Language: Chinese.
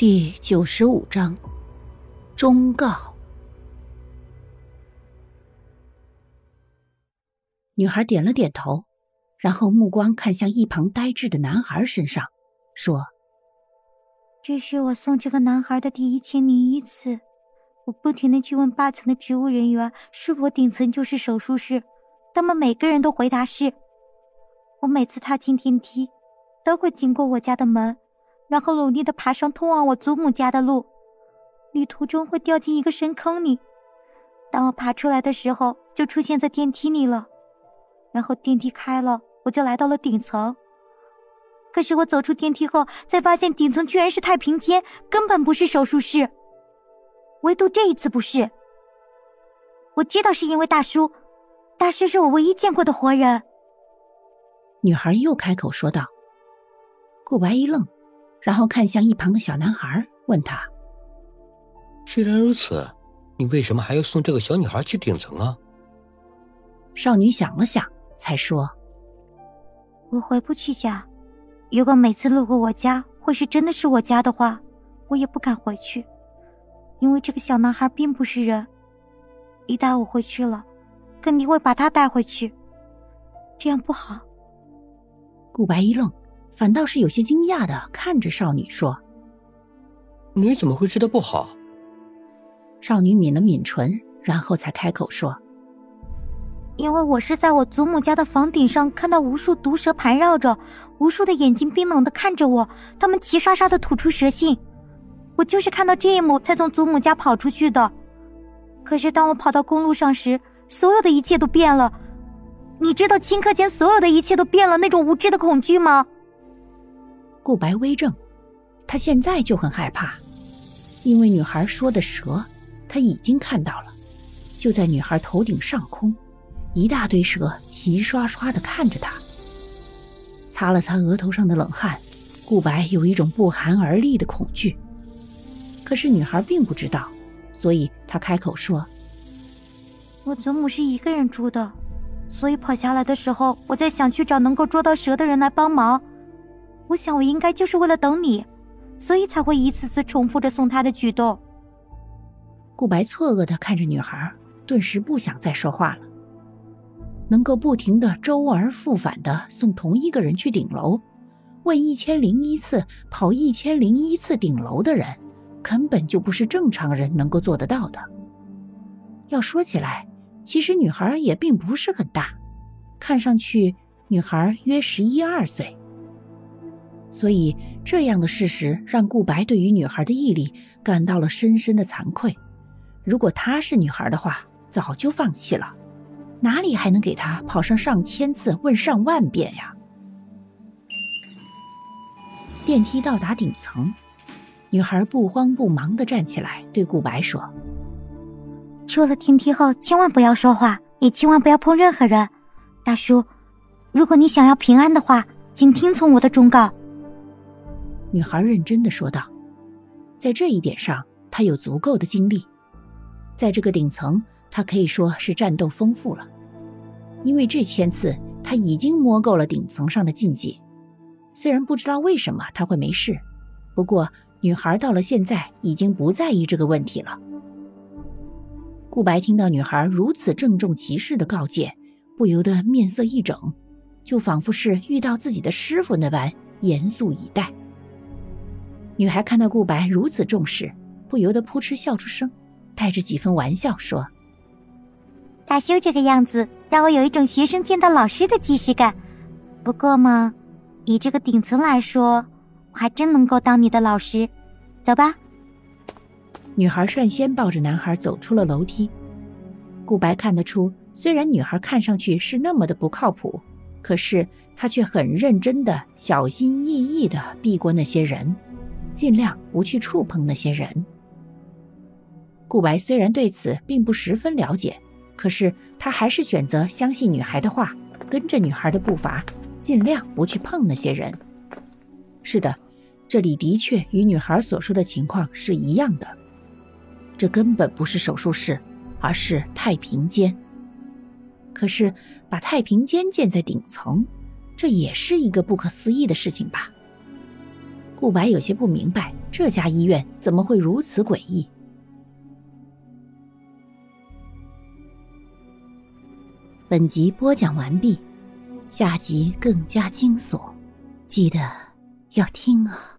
第九十五章忠告。女孩点了点头，然后目光看向一旁呆滞的男孩身上，说：“这是我送这个男孩的第一千零一次。我不停的去问八层的植物人员是否顶层就是手术室，他们每个人都回答是。我每次踏进电梯，都会经过我家的门。”然后努力的爬上通往我祖母家的路，旅途中会掉进一个深坑里。当我爬出来的时候，就出现在电梯里了。然后电梯开了，我就来到了顶层。可是我走出电梯后，才发现顶层居然是太平间，根本不是手术室。唯独这一次不是。我知道是因为大叔，大叔是我唯一见过的活人。女孩又开口说道。顾白一愣。然后看向一旁的小男孩，问他：“既然如此，你为什么还要送这个小女孩去顶层啊？”少女想了想，才说：“我回不去家。如果每次路过我家或是真的是我家的话，我也不敢回去，因为这个小男孩并不是人。一旦我回去了，肯定会把他带回去，这样不好。”顾白一愣。反倒是有些惊讶的看着少女说：“你怎么会知道不好？”少女抿了抿唇，然后才开口说：“因为我是在我祖母家的房顶上看到无数毒蛇盘绕着，无数的眼睛冰冷的看着我，他们齐刷刷的吐出蛇信。我就是看到这一幕才从祖母家跑出去的。可是当我跑到公路上时，所有的一切都变了。你知道顷刻间所有的一切都变了那种无知的恐惧吗？”顾白微怔，他现在就很害怕，因为女孩说的蛇，他已经看到了，就在女孩头顶上空，一大堆蛇齐刷刷的看着他。擦了擦额头上的冷汗，顾白有一种不寒而栗的恐惧。可是女孩并不知道，所以她开口说：“我祖母是一个人住的，所以跑下来的时候，我在想去找能够捉到蛇的人来帮忙。”我想，我应该就是为了等你，所以才会一次次重复着送他的举动。顾白错愕的看着女孩，顿时不想再说话了。能够不停的周而复返的送同一个人去顶楼，问一千零一次，跑一千零一次顶楼的人，根本就不是正常人能够做得到的。要说起来，其实女孩也并不是很大，看上去女孩约十一二岁。所以，这样的事实让顾白对于女孩的毅力感到了深深的惭愧。如果她是女孩的话，早就放弃了，哪里还能给她跑上上千次、问上万遍呀？电梯到达顶层，女孩不慌不忙的站起来，对顾白说：“出了电梯后，千万不要说话，也千万不要碰任何人。大叔，如果你想要平安的话，请听从我的忠告。”女孩认真的说道：“在这一点上，她有足够的经历，在这个顶层，她可以说是战斗丰富了。因为这千次，她已经摸够了顶层上的禁忌。虽然不知道为什么她会没事，不过女孩到了现在已经不在意这个问题了。”顾白听到女孩如此郑重其事的告诫，不由得面色一整，就仿佛是遇到自己的师傅那般严肃以待。女孩看到顾白如此重视，不由得扑哧笑出声，带着几分玩笑说：“大修这个样子，让我有一种学生见到老师的既视感。不过嘛，以这个顶层来说，我还真能够当你的老师。走吧。”女孩率先抱着男孩走出了楼梯。顾白看得出，虽然女孩看上去是那么的不靠谱，可是她却很认真的、小心翼翼的避过那些人。尽量不去触碰那些人。顾白虽然对此并不十分了解，可是他还是选择相信女孩的话，跟着女孩的步伐，尽量不去碰那些人。是的，这里的确与女孩所说的情况是一样的，这根本不是手术室，而是太平间。可是把太平间建在顶层，这也是一个不可思议的事情吧？顾白有些不明白，这家医院怎么会如此诡异。本集播讲完毕，下集更加惊悚，记得要听啊！